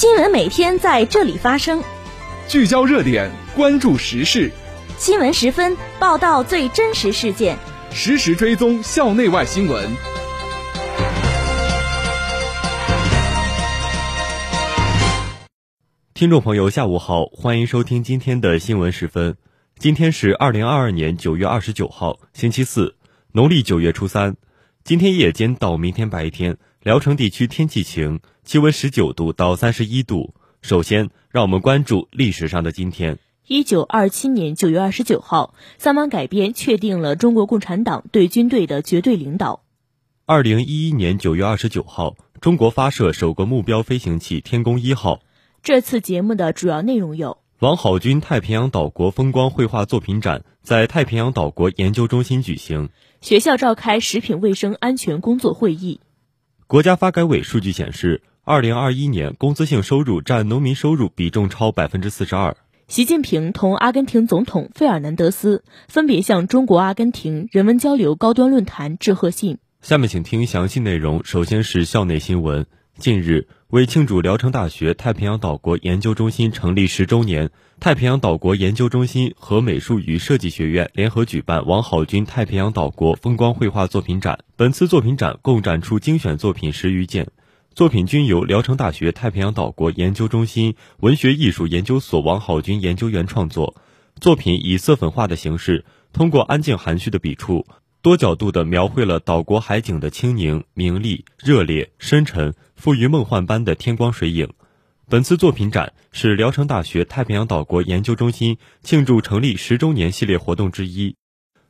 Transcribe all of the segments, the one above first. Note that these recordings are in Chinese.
新闻每天在这里发生，聚焦热点，关注时事。新闻十分报道最真实事件，实时追踪校内外新闻。听众朋友，下午好，欢迎收听今天的新闻十分。今天是二零二二年九月二十九号，星期四，农历九月初三。今天夜间到明天白天，聊城地区天气晴，气温十九度到三十一度。首先，让我们关注历史上的今天。一九二七年九月二十九号，三湾改编确定了中国共产党对军队的绝对领导。二零一一年九月二十九号，中国发射首个目标飞行器“天宫一号”。这次节目的主要内容有：王好军太平洋岛国风光绘画作品展在太平洋岛国研究中心举行；学校召开食品卫生安全工作会议；国家发改委数据显示，二零二一年工资性收入占农民收入比重超百分之四十二；习近平同阿根廷总统费尔南德斯分别向中国阿根廷人文交流高端论坛致贺信。下面请听详细内容。首先是校内新闻。近日，为庆祝聊城大学太平洋岛国研究中心成立十周年，太平洋岛国研究中心和美术与设计学院联合举办王好军太平洋岛国风光绘画作品展。本次作品展共展出精选作品十余件，作品均由聊城大学太平洋岛国研究中心文学艺术研究所王好军研究员创作。作品以色粉画的形式，通过安静含蓄的笔触。多角度地描绘了岛国海景的清宁、明丽、热烈、深沉，富于梦幻般的天光水影。本次作品展是聊城大学太平洋岛国研究中心庆祝成立十周年系列活动之一。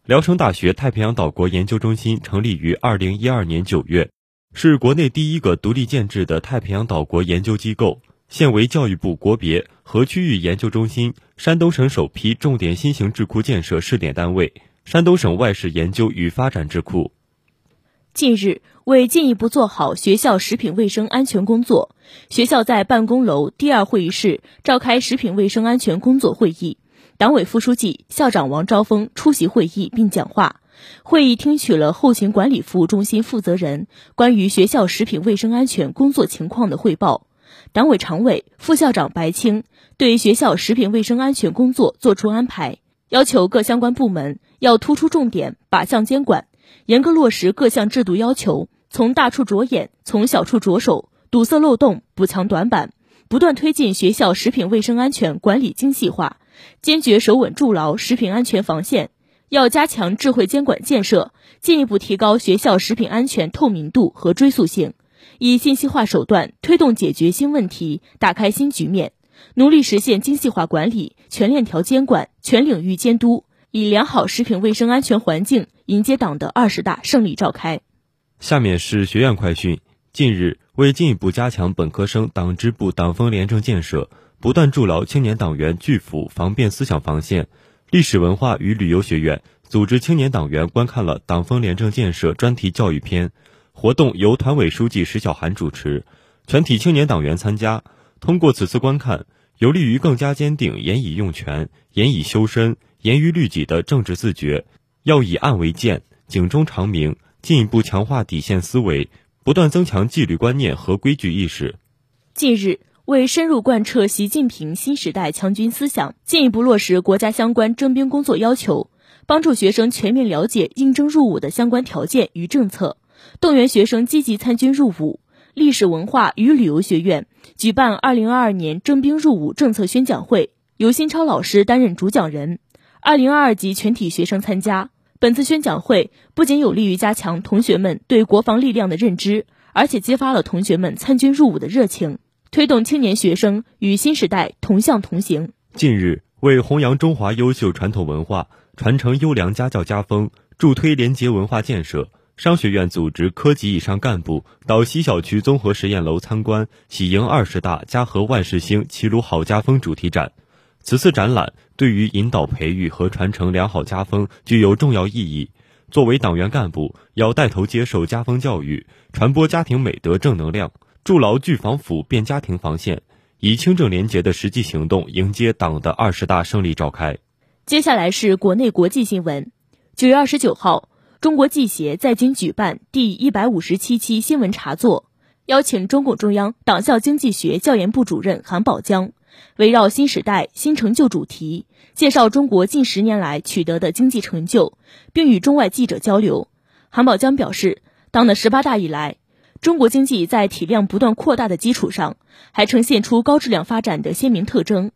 聊城大学太平洋岛国研究中心成立于二零一二年九月，是国内第一个独立建制的太平洋岛国研究机构，现为教育部国别和区域研究中心、山东省首批重点新型智库建设试点单位。山东省外事研究与发展智库。近日，为进一步做好学校食品卫生安全工作，学校在办公楼第二会议室召开食品卫生安全工作会议。党委副书记、校长王昭峰出席会议并讲话。会议听取了后勤管理服务中心负责人关于学校食品卫生安全工作情况的汇报。党委常委、副校长白青对学校食品卫生安全工作作出安排。要求各相关部门要突出重点，靶向监管，严格落实各项制度要求，从大处着眼，从小处着手，堵塞漏洞，补强短板，不断推进学校食品卫生安全管理精细化，坚决守稳筑牢食品安全防线。要加强智慧监管建设，进一步提高学校食品安全透明度和追溯性，以信息化手段推动解决新问题，打开新局面。努力实现精细化管理、全链条监管、全领域监督，以良好食品卫生安全环境迎接党的二十大胜利召开。下面是学院快讯。近日，为进一步加强本科生党支部党风廉政建设，不断筑牢青年党员拒腐防变思想防线，历史文化与旅游学院组织青年党员观看了党风廉政建设专题教育片。活动由团委书记石小涵主持，全体青年党员参加。通过此次观看，有利于更加坚定严以用权、严以修身、严于律己的政治自觉。要以案为鉴，警钟长鸣，进一步强化底线思维，不断增强纪律观念和规矩意识。近日，为深入贯彻习近平新时代强军思想，进一步落实国家相关征兵工作要求，帮助学生全面了解应征入伍的相关条件与政策，动员学生积极参军入伍。历史文化与旅游学院举办二零二二年征兵入伍政策宣讲会，由新超老师担任主讲人，二零二二级全体学生参加。本次宣讲会不仅有利于加强同学们对国防力量的认知，而且激发了同学们参军入伍的热情，推动青年学生与新时代同向同行。近日，为弘扬中华优秀传统文化，传承优良家教家风，助推廉洁文化建设。商学院组织科级以上干部到西校区综合实验楼参观“喜迎二十大，家和万事兴，齐鲁好家风”主题展。此次展览对于引导培育和传承良好家风具有重要意义。作为党员干部，要带头接受家风教育，传播家庭美德正能量，筑牢拒防腐变家庭防线，以清正廉洁的实际行动迎接党的二十大胜利召开。接下来是国内国际新闻。九月二十九号。中国记协在京举办第一百五十七期新闻茶座，邀请中共中央党校经济学教研部主任韩宝江，围绕新时代新成就主题，介绍中国近十年来取得的经济成就，并与中外记者交流。韩宝江表示，党的十八大以来，中国经济在体量不断扩大的基础上，还呈现出高质量发展的鲜明特征。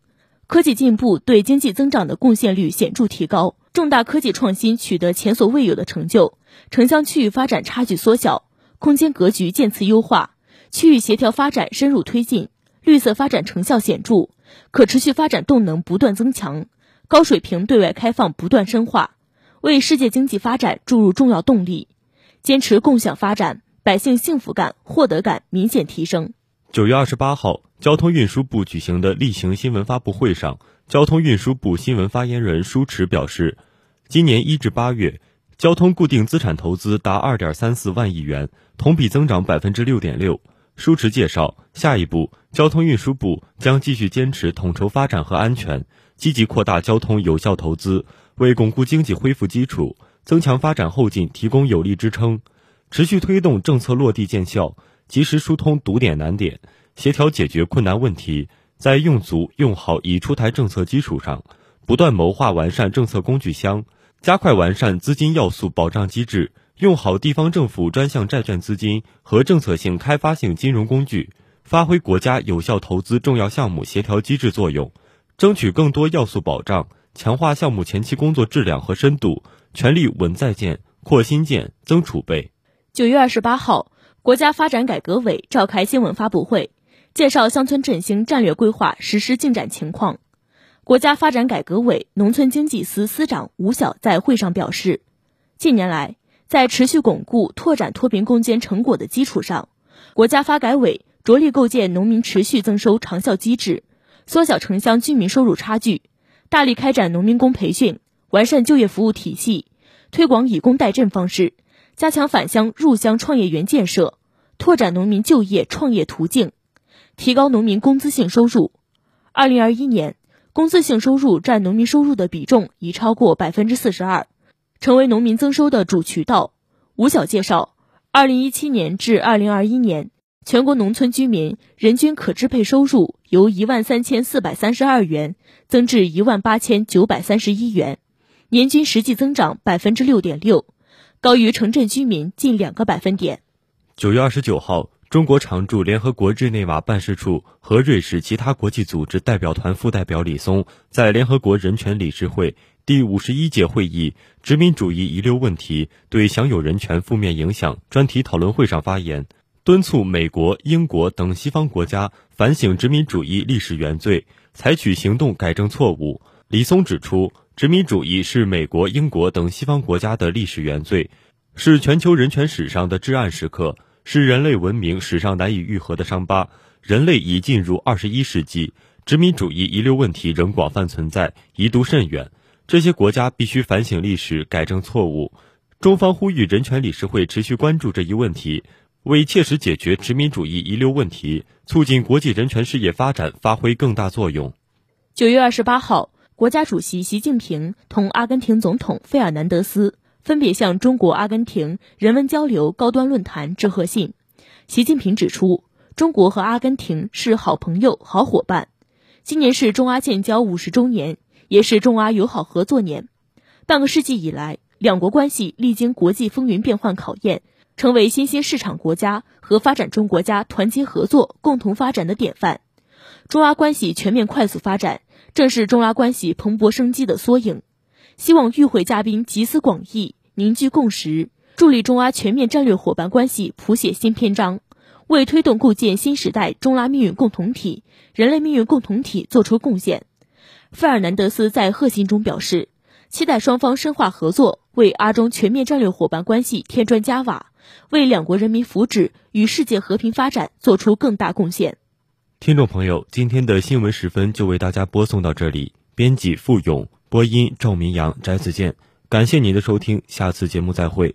科技进步对经济增长的贡献率显著提高，重大科技创新取得前所未有的成就，城乡区域发展差距缩小，空间格局渐次优化。区域协调发展深入推进，绿色发展成效显著，可持续发展动能不断增强，高水平对外开放不断深化，为世界经济发展注入重要动力。坚持共享发展，百姓幸福感、获得感明显提升。九月二十八号，交通运输部举行的例行新闻发布会上，交通运输部新闻发言人舒驰表示，今年一至八月，交通固定资产投资达二点三四万亿元，同比增长百分之六点六。舒驰介绍，下一步，交通运输部将继续坚持统筹发展和安全，积极扩大交通有效投资，为巩固经济恢复基础、增强发展后劲提供有力支撑。持续推动政策落地见效，及时疏通堵点难点，协调解决困难问题。在用足用好已出台政策基础上，不断谋划完善政策工具箱，加快完善资金要素保障机制。用好地方政府专项债券资金和政策性开发性金融工具，发挥国家有效投资重要项目协调机制作用，争取更多要素保障，强化项目前期工作质量和深度，全力稳在建、扩新建、增储备。九月二十八号，国家发展改革委召开新闻发布会，介绍乡村振兴战略规划实施进展情况。国家发展改革委农村经济司司长吴晓在会上表示，近年来。在持续巩固、拓展脱贫攻坚成果的基础上，国家发改委着力构建农民持续增收长效机制，缩小城乡居民收入差距，大力开展农民工培训，完善就业服务体系，推广以工代赈方式，加强返乡入乡创业园建设，拓展农民就业创业途径，提高农民工资性收入。二零二一年，工资性收入占农民收入的比重已超过百分之四十二。成为农民增收的主渠道。吴晓介绍，二零一七年至二零二一年，全国农村居民人均可支配收入由一万三千四百三十二元增至一万八千九百三十一元，年均实际增长百分之六点六，高于城镇居民近两个百分点。九月二十九号，中国常驻联合国日内瓦办事处和瑞士其他国际组织代表团副代表李松在联合国人权理事会。第五十一届会议“殖民主义遗留问题对享有人权负面影响”专题讨论会上发言，敦促美国、英国等西方国家反省殖民主义历史原罪，采取行动改正错误。李松指出，殖民主义是美国、英国等西方国家的历史原罪，是全球人权史上的至暗时刻，是人类文明史上难以愈合的伤疤。人类已进入二十一世纪，殖民主义遗留问题仍广泛存在，遗毒甚远。这些国家必须反省历史，改正错误。中方呼吁人权理事会持续关注这一问题，为切实解决殖民主义遗留问题、促进国际人权事业发展发挥更大作用。九月二十八号，国家主席习近平同阿根廷总统费尔南德斯分别向中国阿根廷人文交流高端论坛致贺信。习近平指出，中国和阿根廷是好朋友、好伙伴。今年是中阿建交五十周年。也是中阿友好合作年，半个世纪以来，两国关系历经国际风云变幻考验，成为新兴市场国家和发展中国家团结合作、共同发展的典范。中阿关系全面快速发展，正是中阿关系蓬勃生机的缩影。希望与会嘉宾集思广益，凝聚共识，助力中阿全面战略伙伴关系谱写新篇章，为推动构建新时代中拉命运共同体、人类命运共同体作出贡献。费尔南德斯在贺信中表示，期待双方深化合作，为阿中全面战略伙伴关系添砖加瓦，为两国人民福祉与世界和平发展做出更大贡献。听众朋友，今天的新闻时分就为大家播送到这里。编辑付勇，播音赵明阳、翟子健，感谢您的收听，下次节目再会。